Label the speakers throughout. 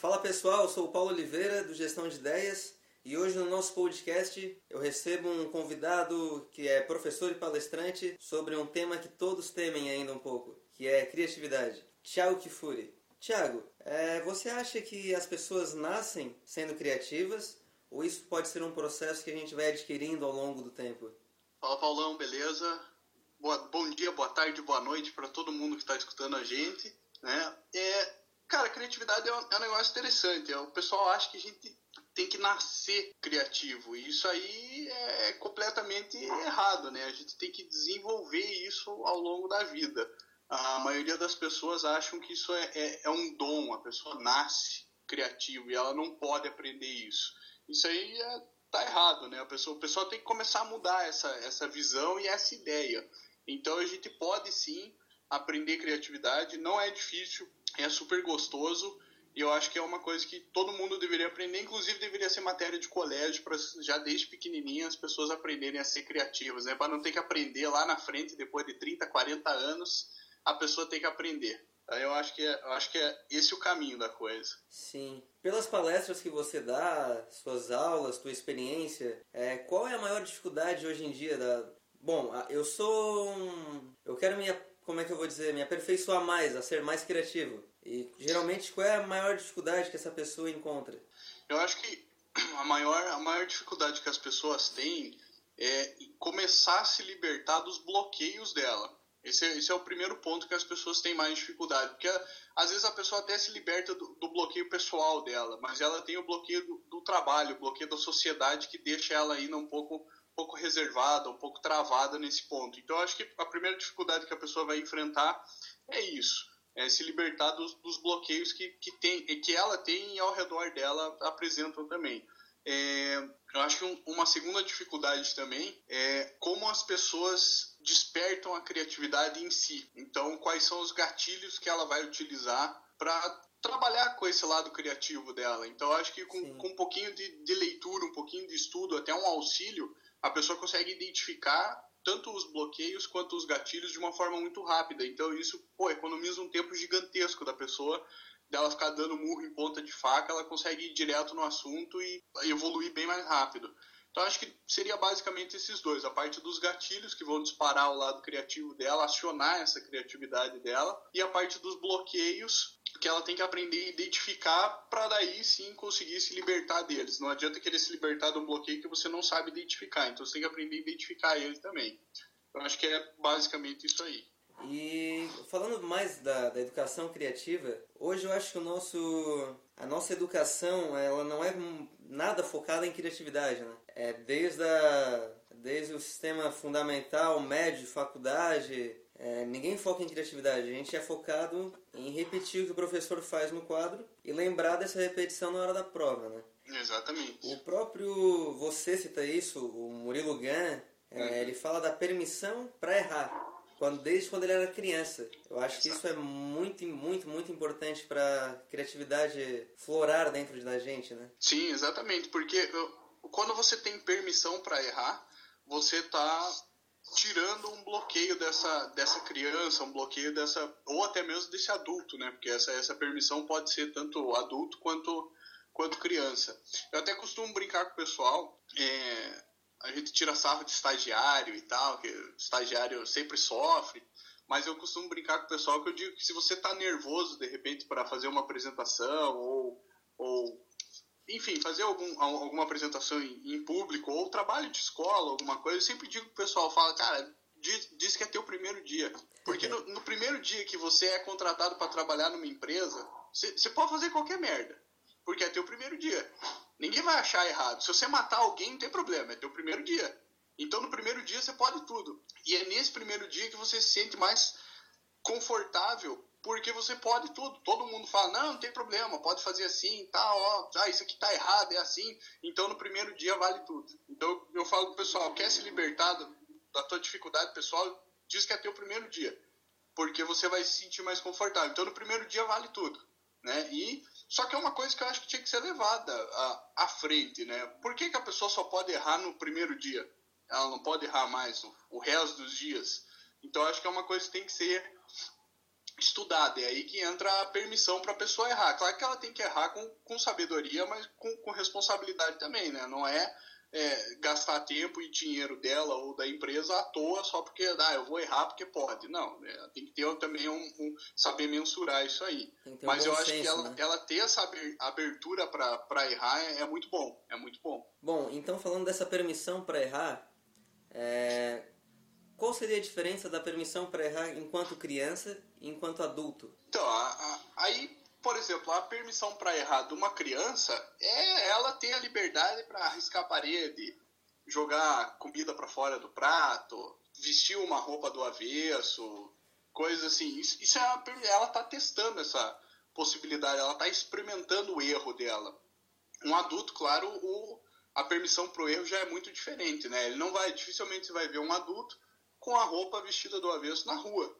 Speaker 1: Fala pessoal, eu sou o Paulo Oliveira do Gestão de Ideias e hoje no nosso podcast eu recebo um convidado que é professor e palestrante sobre um tema que todos temem ainda um pouco, que é criatividade. Tiago Kifuri. Tiago, é, você acha que as pessoas nascem sendo criativas ou isso pode ser um processo que a gente vai adquirindo ao longo do tempo?
Speaker 2: Fala Paulão, beleza? Boa, bom dia, boa tarde, boa noite para todo mundo que está escutando a gente. Né? É, Cara, criatividade é um, é um negócio interessante. O pessoal acha que a gente tem que nascer criativo. E isso aí é completamente errado, né? A gente tem que desenvolver isso ao longo da vida. A maioria das pessoas acham que isso é, é, é um dom, a pessoa nasce criativo e ela não pode aprender isso. Isso aí é, tá errado, né? A pessoa, o pessoal tem que começar a mudar essa, essa visão e essa ideia. Então a gente pode sim aprender criatividade, não é difícil é super gostoso e eu acho que é uma coisa que todo mundo deveria aprender, inclusive deveria ser matéria de colégio para já desde pequenininha as pessoas aprenderem a ser criativas, né? Para não ter que aprender lá na frente depois de 30, 40 anos, a pessoa tem que aprender. Eu acho que é, eu acho que é esse o caminho da coisa.
Speaker 1: Sim. Pelas palestras que você dá, suas aulas, tua experiência, é, qual é a maior dificuldade hoje em dia da Bom, eu sou um... eu quero minha como é que eu vou dizer, me aperfeiçoar mais, a ser mais criativo. E geralmente qual é a maior dificuldade que essa pessoa encontra?
Speaker 2: Eu acho que a maior, a maior dificuldade que as pessoas têm é começar a se libertar dos bloqueios dela. Esse é, esse é o primeiro ponto que as pessoas têm mais dificuldade. Porque às vezes a pessoa até se liberta do, do bloqueio pessoal dela, mas ela tem o bloqueio do, do, trabalho, o bloqueio da sociedade que deixa ela ainda um pouco pouco reservada, um pouco travada nesse ponto. Então, acho que a primeira dificuldade que a pessoa vai enfrentar é isso, é se libertar dos, dos bloqueios que, que, tem, que ela tem e ao redor dela apresentam também. É, eu acho que um, uma segunda dificuldade também é como as pessoas despertam a criatividade em si. Então, quais são os gatilhos que ela vai utilizar para trabalhar com esse lado criativo dela. Então, acho que com, com um pouquinho de, de leitura, um pouquinho de estudo, até um auxílio, a pessoa consegue identificar tanto os bloqueios quanto os gatilhos de uma forma muito rápida. Então isso, pô, economiza um tempo gigantesco da pessoa, dela ficar dando murro em ponta de faca, ela consegue ir direto no assunto e evoluir bem mais rápido. Então acho que seria basicamente esses dois, a parte dos gatilhos que vão disparar o lado criativo dela, acionar essa criatividade dela, e a parte dos bloqueios que ela tem que aprender a identificar para daí sim conseguir se libertar deles. Não adianta querer se libertar de um bloqueio que você não sabe identificar, então você tem que aprender a identificar ele também. Então acho que é basicamente isso aí.
Speaker 1: E falando mais da, da educação criativa, hoje eu acho que o nosso, a nossa educação ela não é nada focada em criatividade, né? É desde, a, desde o sistema fundamental, médio, faculdade, é, ninguém foca em criatividade, a gente é focado em repetir o que o professor faz no quadro e lembrar dessa repetição na hora da prova, né?
Speaker 2: Exatamente.
Speaker 1: O próprio, você cita isso, o Murilo Gun, é, uhum. ele fala da permissão para errar. Quando, desde quando ele era criança. Eu acho que isso é muito, muito, muito importante para a criatividade florar dentro da gente, né?
Speaker 2: Sim, exatamente. Porque quando você tem permissão para errar, você está tirando um bloqueio dessa, dessa criança, um bloqueio dessa. ou até mesmo desse adulto, né? Porque essa, essa permissão pode ser tanto adulto quanto, quanto criança. Eu até costumo brincar com o pessoal. É, a gente tira sarro de estagiário e tal, que estagiário sempre sofre. Mas eu costumo brincar com o pessoal que eu digo que se você está nervoso de repente para fazer uma apresentação ou, ou enfim, fazer algum, alguma apresentação em, em, público ou trabalho de escola, alguma coisa, eu sempre digo pro pessoal, fala, cara, diz, diz que é teu primeiro dia. Porque no, no primeiro dia que você é contratado para trabalhar numa empresa, você pode fazer qualquer merda. Porque é teu primeiro dia. Ninguém vai achar errado. Se você matar alguém, não tem problema, é teu primeiro dia. Então no primeiro dia você pode tudo. E é nesse primeiro dia que você se sente mais confortável porque você pode tudo. Todo mundo fala, não, não tem problema, pode fazer assim, tá, ah, isso aqui tá errado, é assim. Então no primeiro dia vale tudo. Então eu falo pro pessoal, quer se libertar da tua dificuldade pessoal, diz que é teu primeiro dia. Porque você vai se sentir mais confortável. Então no primeiro dia vale tudo. Né? E só que é uma coisa que eu acho que tinha que ser levada à, à frente, né? Por que, que a pessoa só pode errar no primeiro dia? Ela não pode errar mais o, o resto dos dias. Então acho que é uma coisa que tem que ser estudada. É aí que entra a permissão para a pessoa errar. Claro que ela tem que errar com, com sabedoria, mas com, com responsabilidade também, né? Não é, é, gastar tempo e dinheiro dela ou da empresa à toa só porque ah, eu vou errar porque pode. Não, né? tem que ter também um, um saber mensurar isso aí. Um mas eu acho senso, que ela, né? ela ter essa abertura para errar é, é, muito bom. É muito bom.
Speaker 1: Bom, então falando dessa permissão para errar, é... qual seria a diferença da permissão para errar enquanto criança e enquanto adulto?
Speaker 2: Então, a, a, aí por exemplo, a permissão para errar de uma criança é ela ter a liberdade para arriscar a parede, jogar comida para fora do prato, vestir uma roupa do avesso, coisas assim. Isso, isso é ela está testando essa possibilidade, ela está experimentando o erro dela. Um adulto, claro, o, a permissão para o erro já é muito diferente, né? Ele não vai, dificilmente você vai ver um adulto com a roupa vestida do avesso na rua.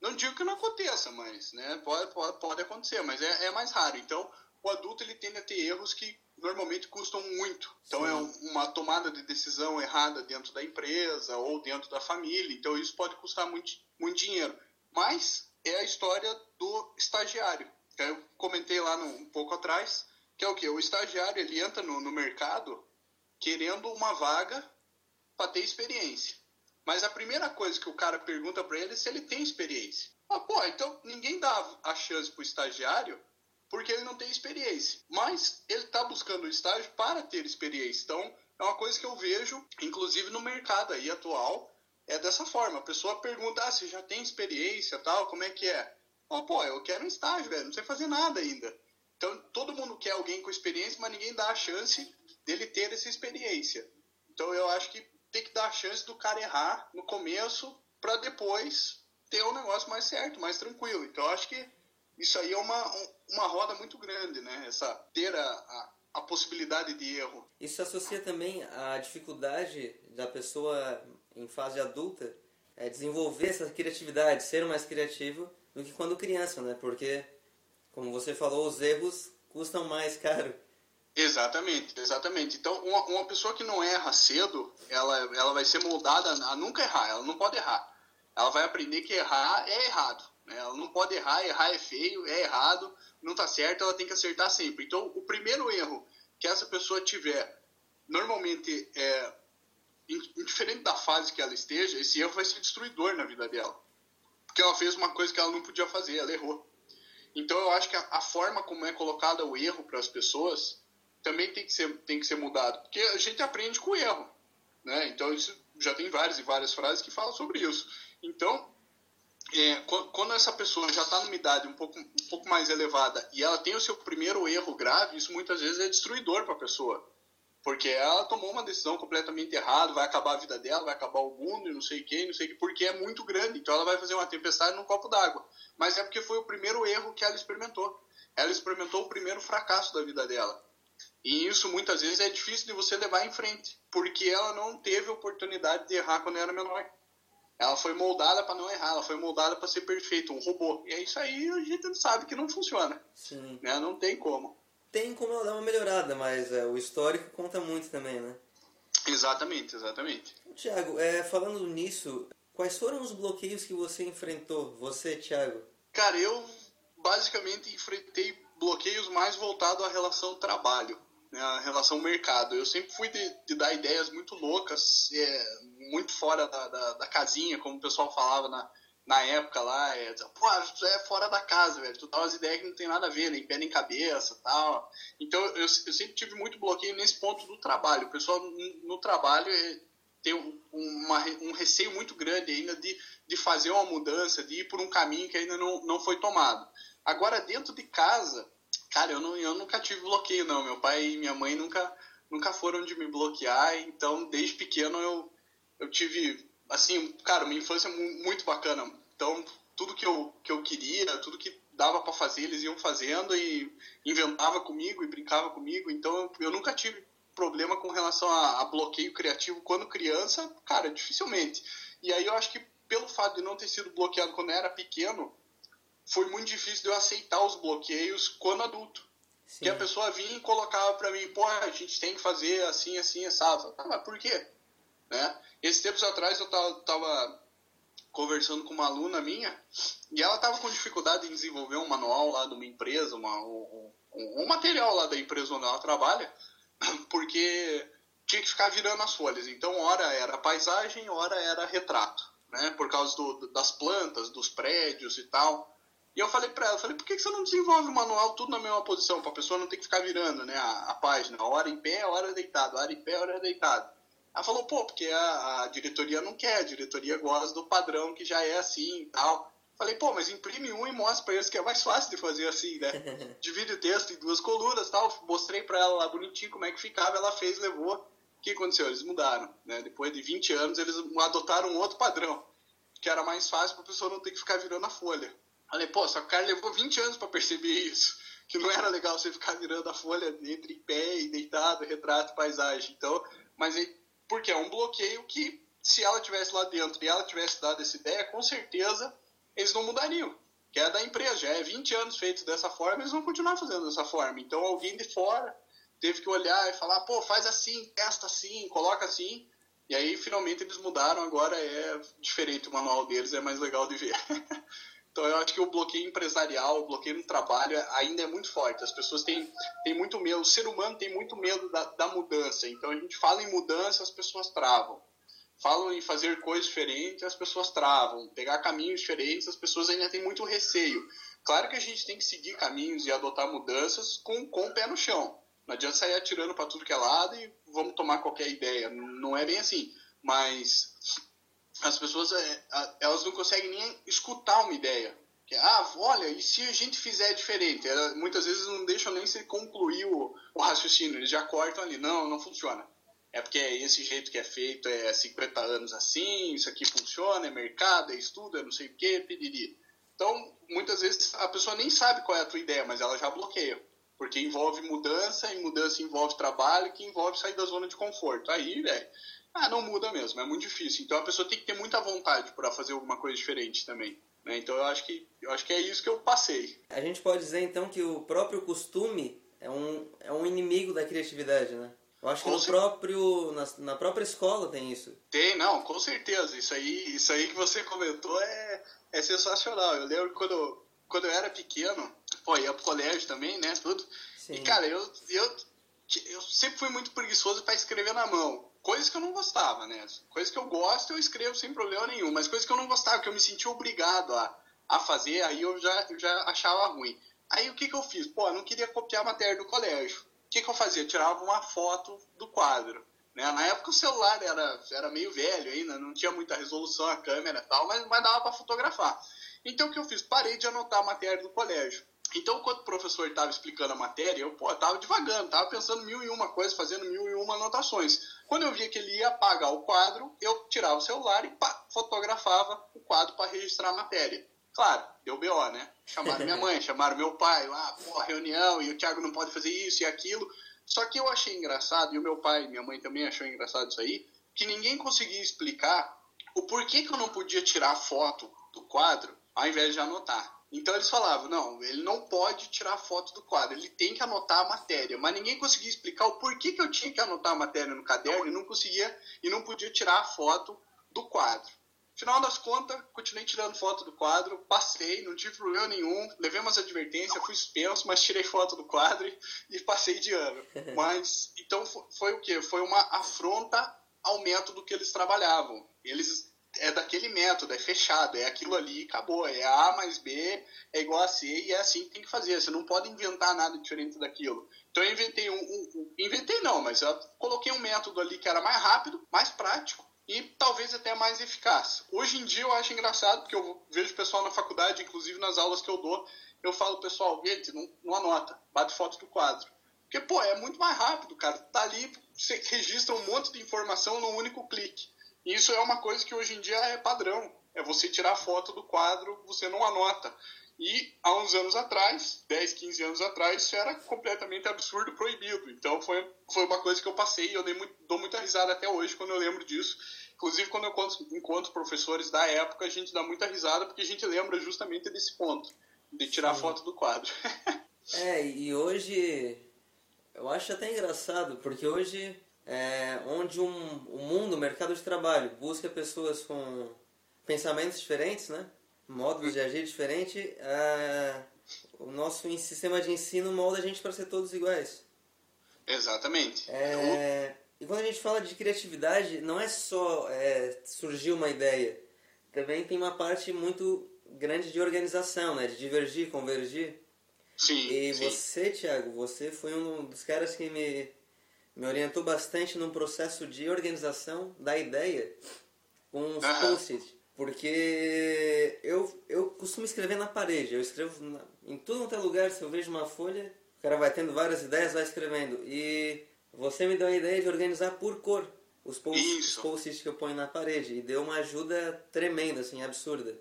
Speaker 2: Não digo que não aconteça, mas né, pode, pode, pode acontecer, mas é, é mais raro. Então, o adulto ele tende a ter erros que normalmente custam muito. Então, é Sim. é uma tomada de decisão errada dentro da empresa ou dentro da família. Então, isso pode custar muito, muito dinheiro. Mas é a história do estagiário. Eu comentei lá no, um pouco atrás, que é o que? O estagiário ele entra no, no mercado querendo uma vaga para ter experiência. Mas a primeira coisa que o cara pergunta para ele é se ele tem experiência. Ah, pô, então ninguém dá a chance pro estagiário porque ele não tem experiência. Mas ele está buscando o estágio para ter experiência. Então, é uma coisa que eu vejo, inclusive no mercado aí atual, é dessa forma. A pessoa pergunta, ah, você já tem experiência tal, como é que é? Ah, pô, eu quero um estágio, velho, não sei fazer nada ainda. Então, todo mundo quer alguém com experiência, mas ninguém dá a chance dele ter essa experiência. Então, eu acho que tem que dar a chance do cara errar no começo para depois ter um negócio mais certo, mais tranquilo. Então acho que isso aí é uma, uma roda muito grande, né? Essa ter a, a, a possibilidade de erro.
Speaker 1: Isso se associa também à dificuldade da pessoa em fase adulta é desenvolver essa criatividade, ser mais criativo do que quando criança, né? Porque, como você falou, os erros custam mais caro.
Speaker 2: Exatamente, exatamente. Então, uma, uma pessoa que não erra cedo, ela, ela vai ser moldada a nunca errar, ela não pode errar. Ela vai aprender que errar é errado. Né? Ela não pode errar, errar é feio, é errado, não está certo, ela tem que acertar sempre. Então, o primeiro erro que essa pessoa tiver, normalmente, é, indiferente da fase que ela esteja, esse erro vai ser destruidor na vida dela. Porque ela fez uma coisa que ela não podia fazer, ela errou. Então, eu acho que a, a forma como é colocada o erro para as pessoas também tem que ser, tem que ser mudado. Porque a gente aprende com o erro. Né? Então, isso já tem várias e várias frases que falam sobre isso. Então, é, quando essa pessoa já está numa idade um pouco, um pouco mais elevada e ela tem o seu primeiro erro grave, isso muitas vezes é destruidor para a pessoa. Porque ela tomou uma decisão completamente errada, vai acabar a vida dela, vai acabar o mundo e não sei quem, não sei que, porque é muito grande. Então ela vai fazer uma tempestade num copo d'água. Mas é porque foi o primeiro erro que ela experimentou. Ela experimentou o primeiro fracasso da vida dela. E isso muitas vezes é difícil de você levar em frente, porque ela não teve oportunidade de errar quando era menor. Ela foi moldada para não errar, ela foi moldada para ser perfeita, um robô. E é isso aí a gente sabe que não funciona.
Speaker 1: Sim.
Speaker 2: Né? Não tem como.
Speaker 1: Tem como ela dar uma melhorada, mas é, o histórico conta muito também, né?
Speaker 2: Exatamente, exatamente.
Speaker 1: Tiago, é, falando nisso, quais foram os bloqueios que você enfrentou, você, Tiago?
Speaker 2: Cara, eu basicamente enfrentei bloqueios mais voltados à relação trabalho a relação mercado. Eu sempre fui de, de dar ideias muito loucas, é, muito fora da, da, da, casinha, como o pessoal falava na, na época lá. É, Pô, é fora da casa, velho. Tu dá umas ideias que não tem nada a ver, nem pé nem cabeça tal. Então eu, eu sempre tive muito bloqueio nesse ponto do trabalho. O pessoal no, no trabalho é, tem uma, um receio muito grande ainda de, de fazer uma mudança, de ir por um caminho que ainda não, não foi tomado. Agora, dentro de casa, Cara, eu, não, eu nunca tive bloqueio, não. Meu pai e minha mãe nunca, nunca foram de me bloquear, então desde pequeno eu, eu tive, assim, cara, uma infância muito bacana. Então, tudo que eu, que eu queria, tudo que dava para fazer, eles iam fazendo e inventava comigo e brincava comigo. Então, eu nunca tive problema com relação a, a bloqueio criativo quando criança, cara, dificilmente. E aí eu acho que pelo fato de não ter sido bloqueado quando eu era pequeno, foi muito difícil de eu aceitar os bloqueios quando adulto. Sim. Que a pessoa vinha e colocava para mim, pô, a gente tem que fazer assim, assim, assado. Ah, mas por quê? Né? Esses tempos atrás eu tava, tava conversando com uma aluna minha e ela estava com dificuldade em desenvolver um manual lá de uma empresa, uma, um, um, um material lá da empresa onde ela trabalha, porque tinha que ficar virando as folhas. Então, hora era paisagem, hora era retrato, né? Por causa do, das plantas, dos prédios e tal. E eu falei para ela, falei, por que você não desenvolve o manual tudo na mesma posição, para a pessoa não ter que ficar virando, né, a, a página, hora em pé, hora deitado, hora em pé, hora deitado. Ela falou, pô, porque a, a, diretoria não quer, a diretoria gosta do padrão que já é assim e tal. Falei, pô, mas imprime um e mostra pra eles que é mais fácil de fazer assim, né? Divide o texto em duas colunas e tal. Mostrei pra ela lá bonitinho como é que ficava, ela fez, levou. O que aconteceu? Eles mudaram, né? Depois de 20 anos, eles adotaram um outro padrão, que era mais fácil pra pessoa não ter que ficar virando a folha. Falei, pô, só que o cara levou 20 anos para perceber isso. Que não era legal você ficar virando a folha entre pé e deitado, retrato, paisagem. Então, mas aí, porque é um bloqueio que, se ela tivesse lá dentro e ela tivesse dado essa ideia, com certeza eles não mudariam. Que é da empresa, já é 20 anos feito dessa forma, eles vão continuar fazendo dessa forma. Então, alguém de fora teve que olhar e falar, pô, faz assim, testa assim, coloca assim. E aí, finalmente, eles mudaram, agora é diferente o manual deles, é mais legal de ver. Então eu acho que o bloqueio empresarial, o bloqueio no trabalho ainda é muito forte. As pessoas têm, têm muito medo, o ser humano tem muito medo da, da mudança. Então a gente fala em mudança, as pessoas travam. Falam em fazer coisas diferentes, as pessoas travam. Pegar caminhos diferentes, as pessoas ainda têm muito receio. Claro que a gente tem que seguir caminhos e adotar mudanças com, com o pé no chão. Não adianta sair atirando para tudo que é lado e vamos tomar qualquer ideia. Não é bem assim. Mas as pessoas é, elas não conseguem nem escutar uma ideia. Que, ah, olha, e se a gente fizer diferente? Muitas vezes não deixam nem se concluir o, o raciocínio, eles já cortam ali. Não, não funciona. É porque é esse jeito que é feito, é 50 anos assim, isso aqui funciona, é mercado, é estudo, é não sei o que, pediri. Então, muitas vezes a pessoa nem sabe qual é a tua ideia, mas ela já bloqueia. Porque envolve mudança, e mudança envolve trabalho, que envolve sair da zona de conforto. Aí, velho, ah, não muda mesmo, é muito difícil. Então a pessoa tem que ter muita vontade para fazer alguma coisa diferente também. Né? Então eu acho, que, eu acho que é isso que eu passei.
Speaker 1: A gente pode dizer então que o próprio costume é um, é um inimigo da criatividade, né? Eu acho que no próprio, na, na, própria escola tem isso.
Speaker 2: Tem, não, com certeza. Isso aí, isso aí que você comentou é, é sensacional. Eu lembro quando, quando eu era pequeno, pô, ia pro colégio também, né, tudo. Sim. E, cara, eu, eu, eu sempre fui muito preguiçoso para escrever na mão coisas que eu não gostava, né? Coisas que eu gosto eu escrevo sem problema nenhum, mas coisas que eu não gostava, que eu me sentia obrigado a, a fazer, aí eu já, eu já achava ruim. Aí o que, que eu fiz? Pô, eu não queria copiar a matéria do colégio. O que, que eu fazia? Eu tirava uma foto do quadro. Né? Na época o celular era, era meio velho ainda, não tinha muita resolução a câmera e tal, mas, mas dava para fotografar. Então o que eu fiz? Parei de anotar a matéria do colégio. Então, quando o professor estava explicando a matéria, eu estava devagando, estava pensando mil e uma coisas, fazendo mil e uma anotações. Quando eu via que ele ia apagar o quadro, eu tirava o celular e pá, fotografava o quadro para registrar a matéria. Claro, deu BO, né? Chamaram minha mãe, chamaram meu pai, ah, pô, reunião, e o Thiago não pode fazer isso e aquilo. Só que eu achei engraçado, e o meu pai e minha mãe também achou engraçado isso aí, que ninguém conseguia explicar o porquê que eu não podia tirar foto do quadro ao invés de anotar. Então eles falavam, não, ele não pode tirar foto do quadro, ele tem que anotar a matéria. Mas ninguém conseguia explicar o porquê que eu tinha que anotar a matéria no caderno e não conseguia e não podia tirar a foto do quadro. Final das contas, continuei tirando foto do quadro, passei, não tive problema nenhum, levei umas advertências, fui suspenso, mas tirei foto do quadro e, e passei de ano. Mas, então foi, foi o quê? Foi uma afronta ao método que eles trabalhavam. Eles é daquele método, é fechado, é aquilo ali, acabou. É A mais B é igual a C e é assim que tem que fazer. Você não pode inventar nada diferente daquilo. Então eu inventei um, um, um inventei não, mas eu coloquei um método ali que era mais rápido, mais prático e talvez até mais eficaz. Hoje em dia eu acho engraçado porque eu vejo pessoal na faculdade, inclusive nas aulas que eu dou, eu falo pessoal, gente, não, não anota, bate foto do quadro. Porque, pô, é muito mais rápido, cara. Tá ali, você registra um monte de informação num único clique. Isso é uma coisa que hoje em dia é padrão. É você tirar foto do quadro, você não anota. E há uns anos atrás, 10, 15 anos atrás, isso era completamente absurdo, proibido. Então foi, foi uma coisa que eu passei e eu muito, dou muita risada até hoje quando eu lembro disso. Inclusive, quando eu encontro, encontro professores da época, a gente dá muita risada porque a gente lembra justamente desse ponto, de tirar Sim. foto do quadro.
Speaker 1: é, e hoje eu acho até engraçado, porque hoje é, onde um, o mundo, o mercado de trabalho, busca pessoas com pensamentos diferentes, né? Modos de agir diferentes, uh, o nosso sistema de ensino molda a gente para ser todos iguais.
Speaker 2: Exatamente.
Speaker 1: É, e quando a gente fala de criatividade, não é só é, surgir uma ideia. Também tem uma parte muito grande de organização, né? De divergir, convergir.
Speaker 2: Sim.
Speaker 1: E
Speaker 2: sim.
Speaker 1: você, Thiago, você foi um dos caras que me, me orientou bastante num processo de organização da ideia com os post-it. Porque eu, eu costumo escrever na parede. Eu escrevo na- em tudo quanto é lugar. Se eu vejo uma folha, o cara vai tendo várias ideias, vai escrevendo. E você me deu a ideia de organizar por cor os post- post-its que eu ponho na parede. E deu uma ajuda tremenda, assim, absurda.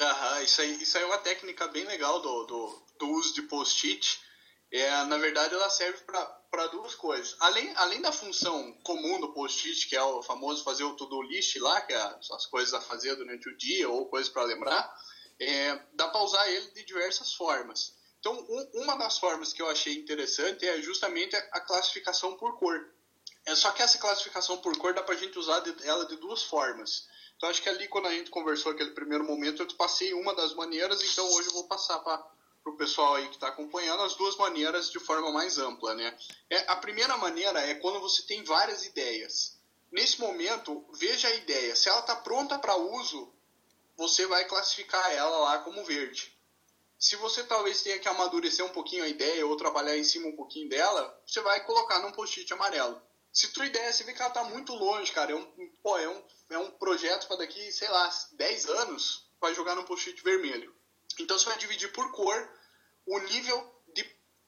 Speaker 2: Aham, isso aí, isso aí é uma técnica bem legal do, do, do uso de post-it. É, na verdade, ela serve para duas coisas. Além, além da função comum do post-it, que é o famoso fazer o to-do list lá, que é as coisas a fazer durante o dia ou coisas para lembrar, é, dá para usar ele de diversas formas. Então, um- uma das formas que eu achei interessante é justamente a, a classificação por cor. É só que essa classificação por cor dá pra gente usar de- ela de duas formas. Então acho que ali quando a gente conversou aquele primeiro momento eu te passei uma das maneiras, então hoje eu vou passar para o pessoal aí que está acompanhando as duas maneiras de forma mais ampla, né? É, a primeira maneira é quando você tem várias ideias. Nesse momento, veja a ideia. Se ela está pronta para uso, você vai classificar ela lá como verde. Se você talvez tenha que amadurecer um pouquinho a ideia ou trabalhar em cima um pouquinho dela, você vai colocar num post-it amarelo. Se tua ideia, você vê que ela tá muito longe, cara, é um, pô, é um, é um projeto para daqui, sei lá, 10 anos, vai jogar num post-it vermelho. Então você vai dividir por cor o nível de,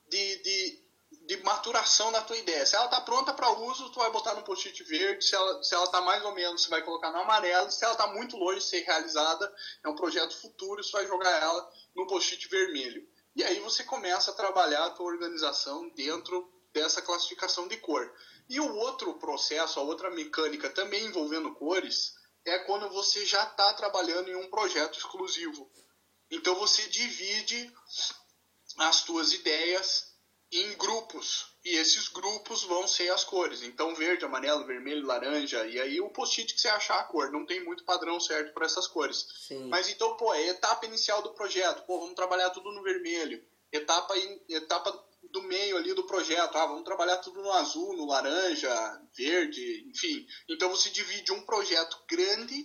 Speaker 2: de, de, de maturação da tua ideia. Se ela tá pronta para uso, tu vai botar no post-it verde. Se ela, se ela tá mais ou menos, você vai colocar no amarelo. Se ela tá muito longe de ser realizada, é um projeto futuro, você vai jogar ela no post-it vermelho. E aí você começa a trabalhar a tua organização dentro dessa classificação de cor. E o outro processo, a outra mecânica também envolvendo cores, é quando você já está trabalhando em um projeto exclusivo. Então você divide as tuas ideias em grupos. E esses grupos vão ser as cores. Então verde, amarelo, vermelho, laranja. E aí o post-it que você achar a cor. Não tem muito padrão certo para essas cores.
Speaker 1: Sim.
Speaker 2: Mas então, pô, é a etapa inicial do projeto. Pô, vamos trabalhar tudo no vermelho. Etapa, in- etapa do meio ali do projeto. Ah, vamos trabalhar tudo no azul, no laranja, verde, enfim. Então você divide um projeto grande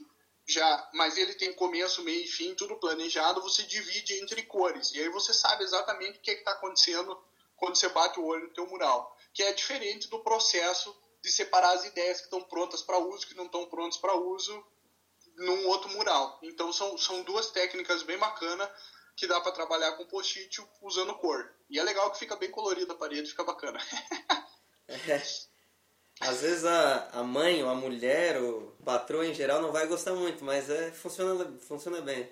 Speaker 2: já, mas ele tem começo, meio e fim, tudo planejado, você divide entre cores. E aí você sabe exatamente o que está acontecendo quando você bate o olho no teu mural. Que é diferente do processo de separar as ideias que estão prontas para uso, que não estão prontas para uso num outro mural. Então são, são duas técnicas bem bacanas que dá para trabalhar com post-it usando cor. E é legal que fica bem colorida a parede, fica bacana.
Speaker 1: Às vezes a, a mãe ou a mulher o patrão em geral não vai gostar muito, mas é, funciona, funciona bem.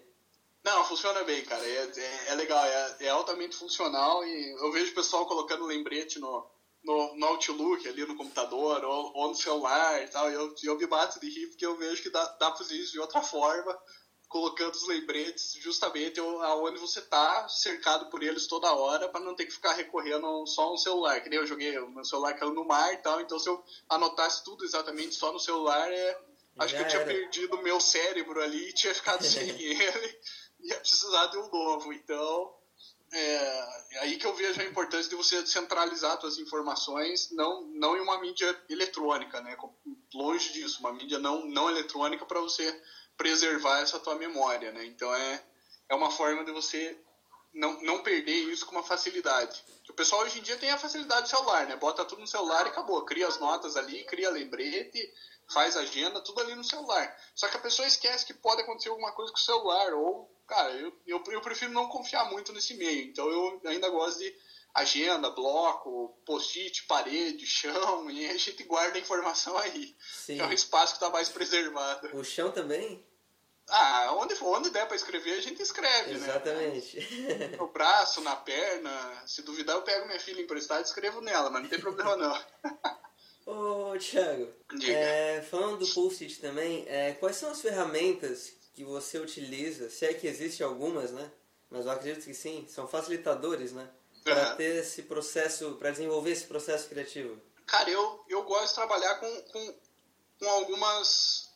Speaker 2: Não, funciona bem, cara. É, é, é legal, é, é altamente funcional e eu vejo o pessoal colocando lembrete no, no, no Outlook ali no computador ou, ou no celular e tal. E eu, eu me bato de rir porque eu vejo que dá, dá pra fazer isso de outra forma, colocando os lembretes justamente aonde você tá cercado por eles toda hora para não ter que ficar recorrendo só no celular. Que nem eu joguei, o meu celular caiu no mar e tal, então se eu anotasse tudo exatamente só no celular, é, acho
Speaker 1: Já
Speaker 2: que eu tinha
Speaker 1: era.
Speaker 2: perdido o meu cérebro ali tinha ficado sem ele ia precisar de um novo. Então, é, é aí que eu vejo a importância de você centralizar suas informações, não, não em uma mídia eletrônica, né? Longe disso, uma mídia não, não eletrônica para você preservar essa tua memória, né? Então é, é uma forma de você não, não perder isso com uma facilidade. O pessoal hoje em dia tem a facilidade do celular, né? Bota tudo no celular e acabou. Cria as notas ali, cria lembrete, faz agenda, tudo ali no celular. Só que a pessoa esquece que pode acontecer alguma coisa com o celular, ou, cara, eu, eu, eu prefiro não confiar muito nesse meio. Então eu ainda gosto de agenda, bloco, post-it, parede, chão, e a gente guarda a informação aí.
Speaker 1: Sim.
Speaker 2: É um espaço que está mais preservado.
Speaker 1: O chão também?
Speaker 2: Ah, onde, onde der para escrever, a gente escreve, né?
Speaker 1: Exatamente.
Speaker 2: No braço, na perna. Se duvidar, eu pego minha filha emprestada e escrevo nela, mas não tem problema não.
Speaker 1: Ô, Thiago,
Speaker 2: Diga.
Speaker 1: é, falando do post-it também, é, quais são as ferramentas que você utiliza, se é que existe algumas, né? Mas eu acredito que sim, são facilitadores, né? Para
Speaker 2: Aham.
Speaker 1: ter esse processo, para desenvolver esse processo criativo.
Speaker 2: Cara, eu, eu gosto de trabalhar com, com, com algumas,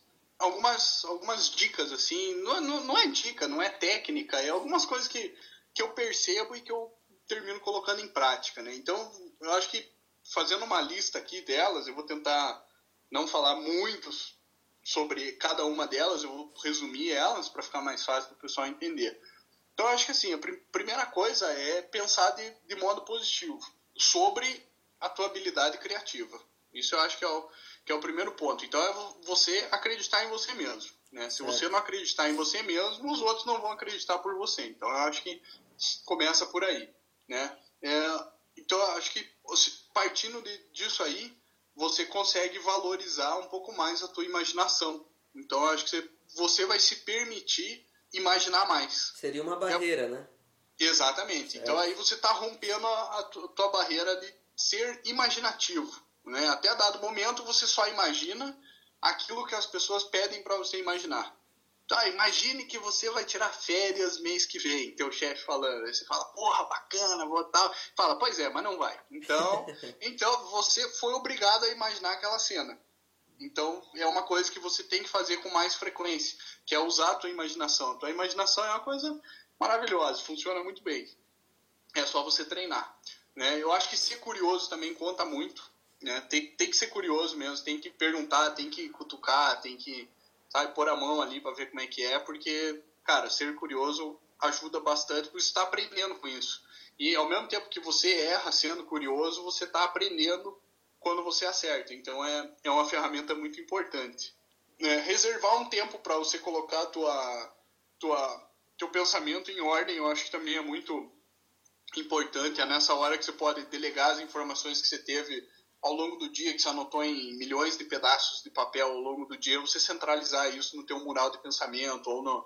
Speaker 2: algumas, algumas dicas, assim, não, não, não é dica, não é técnica, é algumas coisas que, que eu percebo e que eu termino colocando em prática, né? Então, eu acho que fazendo uma lista aqui delas, eu vou tentar não falar muito sobre cada uma delas, eu vou resumir elas para ficar mais fácil para o pessoal entender. Então, eu acho que assim, a pr primeira coisa é pensar de, de modo positivo sobre a tua habilidade criativa. Isso eu acho que é o, que é o primeiro ponto. Então, é você acreditar em você mesmo. Né? Se você não acreditar em você mesmo, os outros não vão acreditar por você. Então, eu acho que começa por aí. Né? É, então, eu acho que partindo de, disso aí, você consegue valorizar um pouco mais a tua imaginação. Então, eu acho que você, você vai se permitir imaginar mais.
Speaker 1: Seria uma barreira, é, né?
Speaker 2: Exatamente. Então, aí você está rompendo a, a tua barreira de ser imaginativo. Né? Até dado momento, você só imagina aquilo que as pessoas pedem para você imaginar. Tá, imagine que você vai tirar férias mês que vem, teu chefe falando. Aí você fala, porra, bacana, vou tal. Fala, pois é, mas não vai. Então, então você foi obrigado a imaginar aquela cena. Então, é uma coisa que você tem que fazer com mais frequência, que é usar a tua imaginação. A tua imaginação é uma coisa maravilhosa, funciona muito bem. É só você treinar. Né? Eu acho que ser curioso também conta muito. Né? Tem, tem que ser curioso mesmo, tem que perguntar, tem que cutucar, tem que sabe, pôr a mão ali para ver como é que é, porque, cara, ser curioso ajuda bastante, porque você está aprendendo com isso. E ao mesmo tempo que você erra sendo curioso, você está aprendendo quando você acerta. Então é, é uma ferramenta muito importante. É, reservar um tempo para você colocar tua, tua, teu pensamento em ordem, eu acho que também é muito importante. É nessa hora que você pode delegar as informações que você teve ao longo do dia, que você anotou em milhões de pedaços de papel ao longo do dia, você centralizar isso no teu mural de pensamento, ou no,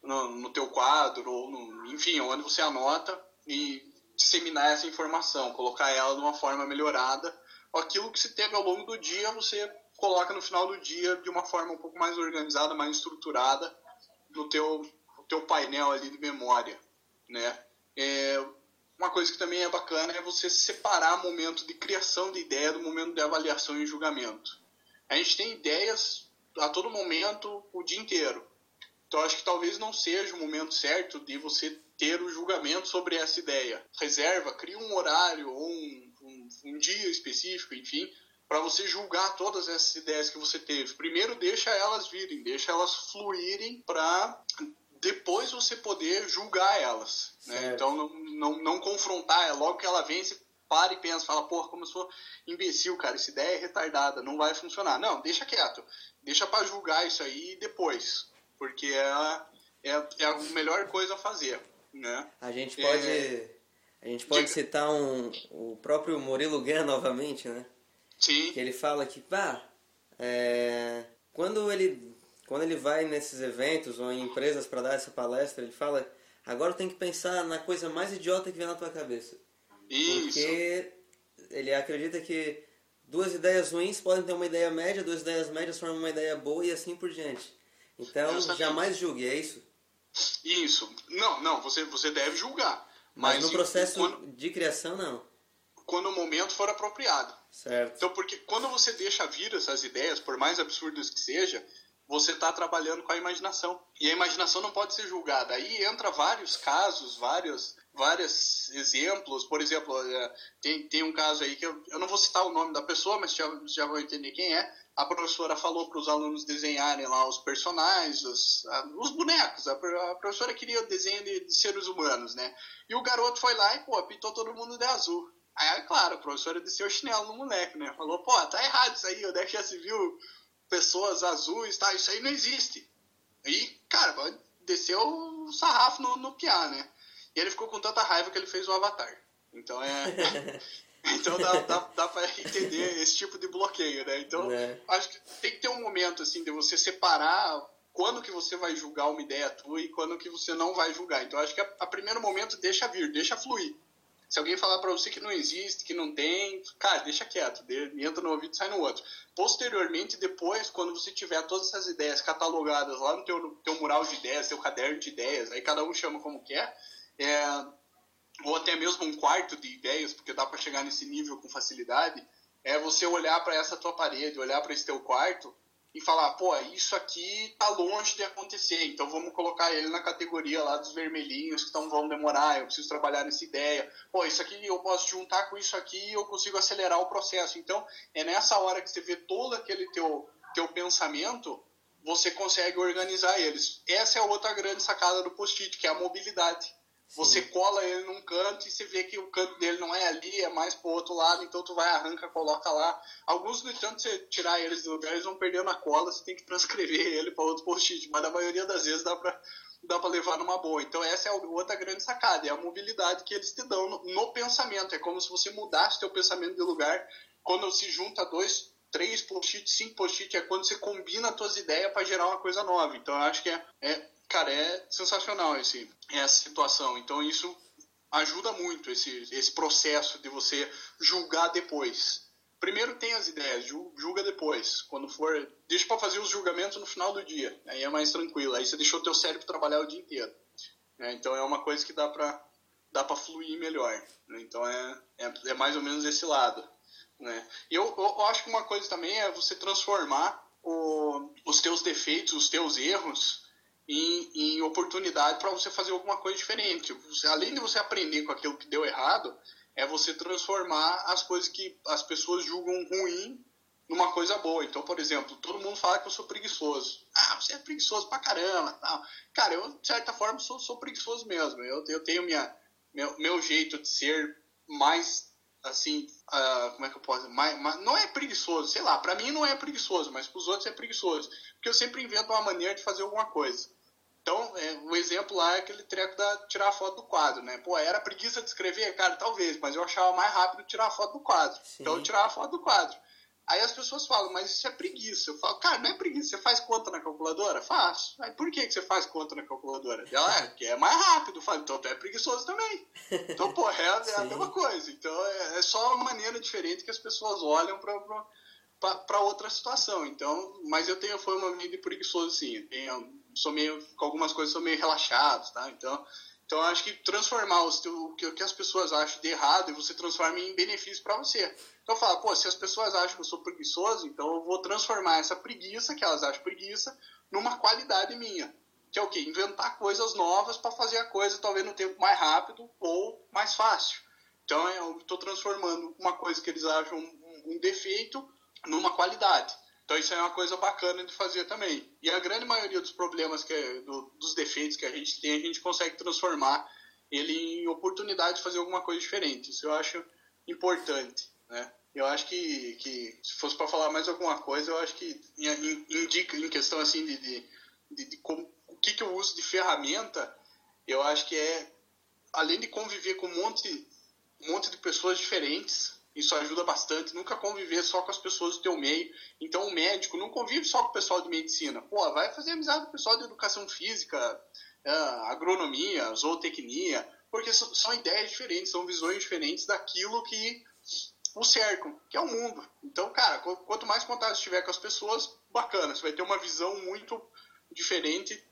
Speaker 2: no, no teu quadro, ou no, enfim, onde você anota e disseminar essa informação, colocar ela de uma forma melhorada. Aquilo que você teve ao longo do dia, você coloca no final do dia de uma forma um pouco mais organizada, mais estruturada no teu, teu painel ali de memória, né? É, uma coisa que também é bacana é você separar o momento de criação de ideia do momento de avaliação e julgamento. A gente tem ideias a todo momento, o dia inteiro. Então acho que talvez não seja o momento certo de você ter o julgamento sobre essa ideia. Reserva, cria um horário ou um, um, um dia específico, enfim, para você julgar todas essas ideias que você teve. Primeiro deixa elas virem, deixa elas fluírem para depois você poder julgar elas. Né? Então, não, não, não confrontar, é logo que ela vem, você para e pensa, fala, porra, como eu sou imbecil, cara, essa ideia é retardada, não vai funcionar. Não, deixa quieto, deixa para julgar isso aí depois, porque é, é, é, a melhor coisa a fazer, né?
Speaker 1: A gente pode, é... a gente pode citar um, o próprio Murilo Gun novamente, né?
Speaker 2: Sim.
Speaker 1: Que ele fala que, pá, é, quando ele quando ele vai nesses eventos ou em empresas para dar essa palestra, ele fala: agora tem que pensar na coisa mais idiota que vem na tua cabeça.
Speaker 2: Isso.
Speaker 1: Porque ele acredita que duas ideias ruins podem ter uma ideia média, duas ideias médias formam uma ideia boa e assim por diante. Então, jamais julgue, é isso?
Speaker 2: Isso. Não, não, você, você deve julgar.
Speaker 1: Mas, mas no processo quando, de criação, não.
Speaker 2: Quando o momento for apropriado.
Speaker 1: Certo.
Speaker 2: Então, porque quando você deixa vir essas ideias, por mais absurdas que seja, você está trabalhando com a imaginação. E a imaginação não pode ser julgada. Aí entra vários casos, vários, vários exemplos. Por exemplo, é, tem, tem um caso aí que eu, eu não vou citar o nome da pessoa, mas já, já vou entender quem é. A professora falou para os alunos desenharem lá os personagens, os, os bonecos. A, a, professora queria desenho de, de, seres humanos, né? E o garoto foi lá e, pô, pintou todo mundo de azul. Aí, claro, a professora desceu o chinelo no moleque, né? Falou, pô, tá errado isso aí, onde é que já se viu pessoas azuis, tá? Isso aí não existe. E, cara, desceu o sarrafo no, no Piá, né? E ele ficou com tanta raiva que ele fez o Avatar. Então é. então dá, dá, dá pra entender esse tipo de bloqueio, né? Então, é. acho que tem que ter um momento, assim, de você separar quando que você vai julgar uma ideia tua e quando que você não vai julgar. Então, acho que a, a primeiro momento deixa vir, deixa fluir. Se alguém falar para você que não existe, que não tem, cara, deixa quieto, entra no ouvido e sai no outro. Posteriormente, depois, quando você tiver todas essas ideias catalogadas lá no teu, teu mural de ideias, teu caderno de ideias, aí cada um chama como quer, é, ou até mesmo um quarto de ideias, porque dá para chegar nesse nível com facilidade, é você olhar para essa tua parede, olhar para esse teu quarto e falar, pô, isso aqui tá longe de acontecer, então vamos colocar ele na categoria lá dos vermelhinhos que então vão demorar, eu preciso trabalhar nessa ideia. Pô, isso aqui eu posso juntar com isso aqui e eu consigo acelerar o processo. Então, é nessa hora que você vê todo aquele teu, teu pensamento, você consegue organizar eles. Essa é outra grande sacada do post-it, que é a mobilidade. Você cola ele num canto e você vê que o canto dele não é ali, é mais pro outro lado, então tu vai, arranca, coloca lá. Alguns, no entanto, você tirar eles do lugar, eles vão perdendo a cola, você tem que transcrever ele para outro post-it, mas a maioria das vezes dá para dá para levar numa boa. Então essa é a outra grande sacada, é a mobilidade que eles te dão no, no pensamento. É como se você mudasse teu pensamento de lugar quando se junta dois, três post-its, cinco post-its, é quando você combina as tuas ideias para gerar uma coisa nova. Então eu acho que é, é cara, é sensacional esse, essa situação. Então isso ajuda muito esse, esse processo de você julgar depois. Primeiro tem as ideias, julga depois. Quando for, deixa para fazer os julgamentos no final do dia. Aí é mais tranquilo. Aí você deixou o teu cérebro trabalhar o dia inteiro. Né? Então é uma coisa que dá para dá para fluir melhor. Né? Então é, é, é, mais ou menos esse lado. Né? E eu, eu, acho que uma coisa também é você transformar o, os teus defeitos, os teus erros, em, oportunidade para você fazer alguma coisa diferente. Você, além de você aprender com aquilo que deu errado, é você transformar as coisas que as pessoas julgam ruim numa coisa boa. Então, por exemplo, todo mundo fala que eu sou preguiçoso. Ah, você é preguiçoso pra caramba. Tal. Cara, eu, de certa forma, sou, sou preguiçoso mesmo. Eu, eu tenho minha, meu, meu jeito de ser mais, assim, uh, como é que eu posso dizer? Mais, mais, não é preguiçoso, sei lá, pra mim não é preguiçoso, mas pros outros é preguiçoso. Porque eu sempre invento uma maneira de fazer alguma coisa. Então, é, o exemplo lá é aquele treco da tirar a foto do quadro, né? Pô, era preguiça de escrever? Cara, talvez, mas eu achava mais rápido tirar a foto do quadro. Sim. Então, eu tirava a foto do quadro. Aí as pessoas falam, mas isso é preguiça. Eu falo, cara, não é preguiça, você faz conta na calculadora? Faço. Aí por que, que você faz conta na calculadora? Ela, é, que é mais rápido. Eu falo, então tu é preguiçoso também. Então, pô, é, é a mesma coisa. Então é, é, só uma maneira diferente que as pessoas olham pra, para outra situação. Então, mas eu tenho foi uma vida preguiçoso, sim. Eu tenho sou meio, com algumas coisas sou meio relaxado, tá? Então, então acho que transformar o, que, o que as pessoas acham de errado e você transforma em benefício para você. Então fala, pô, se as pessoas acham que eu sou preguiçoso, então eu vou transformar essa preguiça, que elas acham preguiça, numa qualidade minha. Que é o quê? Inventar coisas novas para fazer a coisa talvez no tempo mais rápido ou mais fácil. Então eu estou transformando uma coisa que eles acham um, um defeito numa qualidade. Então isso é uma coisa bacana de fazer também. E a grande maioria dos problemas, que é, do, dos defeitos que a gente tem, a gente consegue transformar ele em oportunidade de fazer alguma coisa diferente. Isso eu acho importante, né? Eu acho que, que se fosse para falar mais alguma coisa, eu acho que indica em questão assim de, de, de, de como, o que, que eu uso de ferramenta, eu acho que é além de conviver com um monte, um monte de pessoas diferentes, isso ajuda bastante. Nunca conviver só com as pessoas do teu meio. Então, o médico não convive só com o pessoal de medicina. Pô, vai fazer amizade com o pessoal de educação física, é, agronomia, zootecnia, porque são ideias diferentes, são visões diferentes daquilo que o cercam, que é o mundo. Então, cara, quanto mais contato tiver com as pessoas, bacana, você vai ter uma visão muito diferente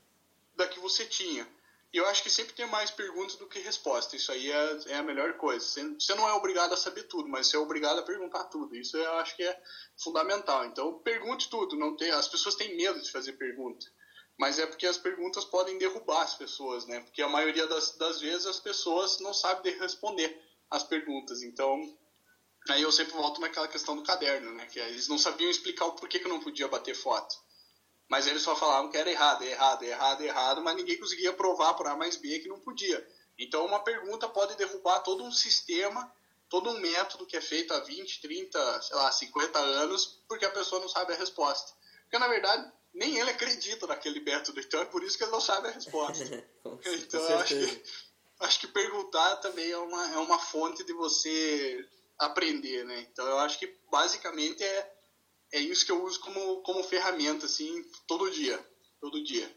Speaker 2: da que você tinha. E eu acho que sempre tem mais perguntas do que respostas. Isso aí é, é, a melhor coisa. Você não é obrigado a saber tudo, mas você é obrigado a perguntar tudo. Isso eu acho que é fundamental. Então, pergunte tudo. Não tem, as pessoas têm medo de fazer pergunta. Mas é porque as perguntas podem derrubar as pessoas, né? Porque a maioria das, das vezes as pessoas não sabem responder as perguntas. Então, aí eu sempre volto naquela questão do caderno, né? Que eles não sabiam explicar o porquê que eu não podia bater foto. Mas eles só falavam que era errado, errado, errado, errado, mas ninguém conseguia provar por A mais B que não podia. Então uma pergunta pode derrubar todo um sistema, todo um método que é feito há 20, 30, sei lá, 50 anos, porque a pessoa não sabe a resposta. Porque na verdade nem ele acredita naquele método, então é por isso que ele não sabe a resposta. então acho que, acho que perguntar também é uma, é uma fonte de você aprender, né? Então eu acho que basicamente é é isso que eu uso como, como ferramenta, assim, todo dia. Todo dia.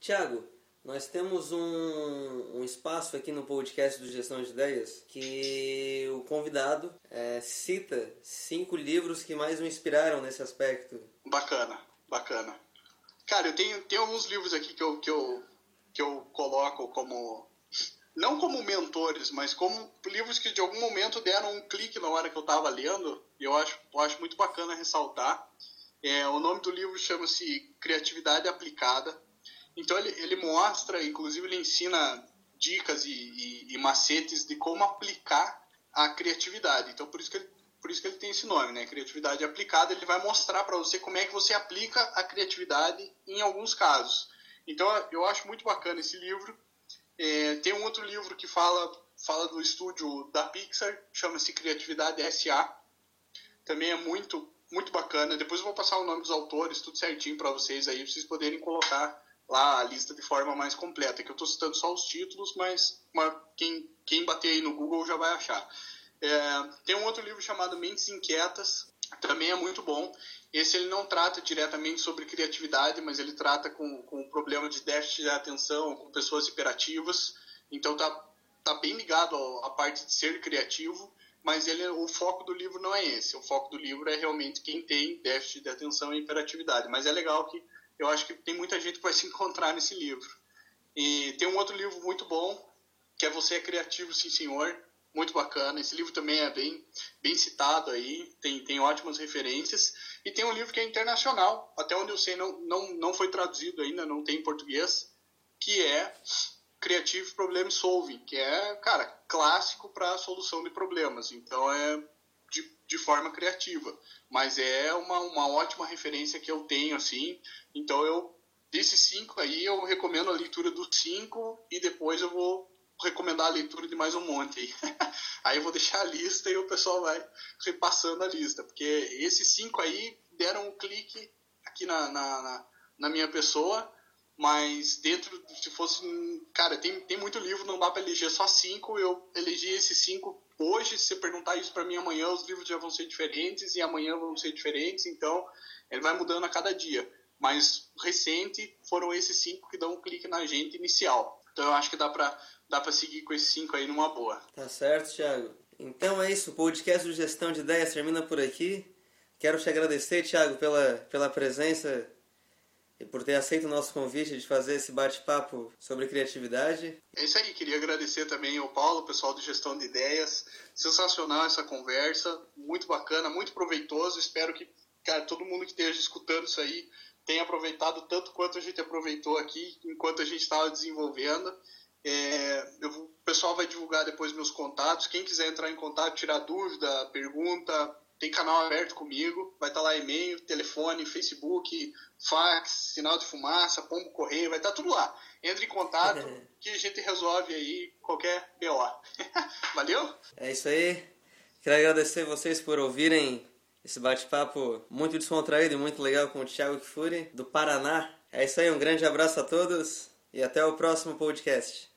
Speaker 1: Tiago, nós temos um, um espaço aqui no podcast do Gestão de Ideias que o convidado é, cita cinco livros que mais o inspiraram nesse aspecto.
Speaker 2: Bacana, bacana. Cara, eu tenho, tenho alguns livros aqui que eu, que eu, que eu coloco como. Não como mentores, mas como livros que de algum momento deram um clique na hora que eu estava lendo eu acho, eu acho muito bacana ressaltar. É, o nome do livro chama-se Criatividade Aplicada. Então ele, ele mostra, inclusive ele ensina dicas e, e, e, macetes de como aplicar a criatividade. Então por isso que ele, por isso que ele tem esse nome, né? Criatividade aplicada. Ele vai mostrar para você como é que você aplica a criatividade em alguns casos. Então eu acho muito bacana esse livro. É, tem um outro livro que fala fala do estúdio da Pixar, chama-se Criatividade SA. Também é muito muito bacana. Depois eu vou passar o nome dos autores, tudo certinho para vocês aí, pra vocês poderem colocar lá a lista de forma mais completa, que eu estou citando só os títulos, mas quem, quem bater aí no Google já vai achar. É, tem um outro livro chamado Mentes Inquietas, também é muito bom. Esse ele não trata diretamente sobre criatividade, mas ele trata com, com o problema de déficit de atenção, com pessoas hiperativas. Então tá, tá bem ligado à parte de ser criativo, mas ele, o foco do livro não é esse. O foco do livro é realmente quem tem déficit de atenção e hiperatividade. Mas é legal que eu acho que tem muita gente que vai se encontrar nesse livro. E tem um outro livro muito bom, que é Você é Criativo, Sim Senhor, muito bacana. Esse livro também é bem, bem citado aí, tem, tem ótimas referências. E tem um livro que é internacional, até onde eu sei não, não, não foi traduzido ainda, não tem em português, que é Creative Problem Solving, que é, cara, clássico para solução de problemas. Então é de, de forma criativa. Mas é uma, uma ótima referência que eu tenho, assim. Então eu, desses cinco aí, eu recomendo a leitura dos cinco e depois eu vou recomendar a leitura de mais um monte aí. aí eu vou deixar a lista e o pessoal vai repassando a lista, porque esses cinco aí deram um clique aqui na, na, na, na minha pessoa, mas dentro, se fosse, cara, tem, tem muito livro, não dá para eleger só cinco, eu elegi esses cinco hoje, se você perguntar isso para mim amanhã, os livros já vão ser diferentes e amanhã vão ser diferentes, então ele vai mudando a cada dia. Mas recente foram esses cinco que dão um clique na gente inicial. Então eu acho que dá para dá para seguir com esses cinco aí numa boa.
Speaker 1: Tá certo, Thiago. Então é isso, o podcast de gestão de ideias termina por aqui. Quero te agradecer, Thiago, pela, pela presença e por ter aceito o nosso convite de fazer esse bate-papo sobre criatividade.
Speaker 2: É isso aí, queria agradecer também ao Paulo, pessoal de gestão de ideias. Sensacional essa conversa, muito bacana, muito proveitoso. Espero que cara, todo mundo que esteja escutando isso aí tenha aproveitado tanto quanto a gente aproveitou aqui enquanto a gente estava desenvolvendo. É, eu, o pessoal vai divulgar depois meus contatos. Quem quiser entrar em contato, tirar dúvida, pergunta, tem canal aberto comigo. Vai estar tá lá e-mail, telefone, Facebook, fax, sinal de fumaça, pombo correio, vai estar tá tudo lá. Entre em contato que a gente resolve aí qualquer BO. Valeu?
Speaker 1: É isso aí. Quero agradecer vocês por ouvirem esse bate-papo muito descontraído e muito legal com o Thiago Kifuri, do Paraná. É isso aí, um grande abraço a todos e até o próximo podcast.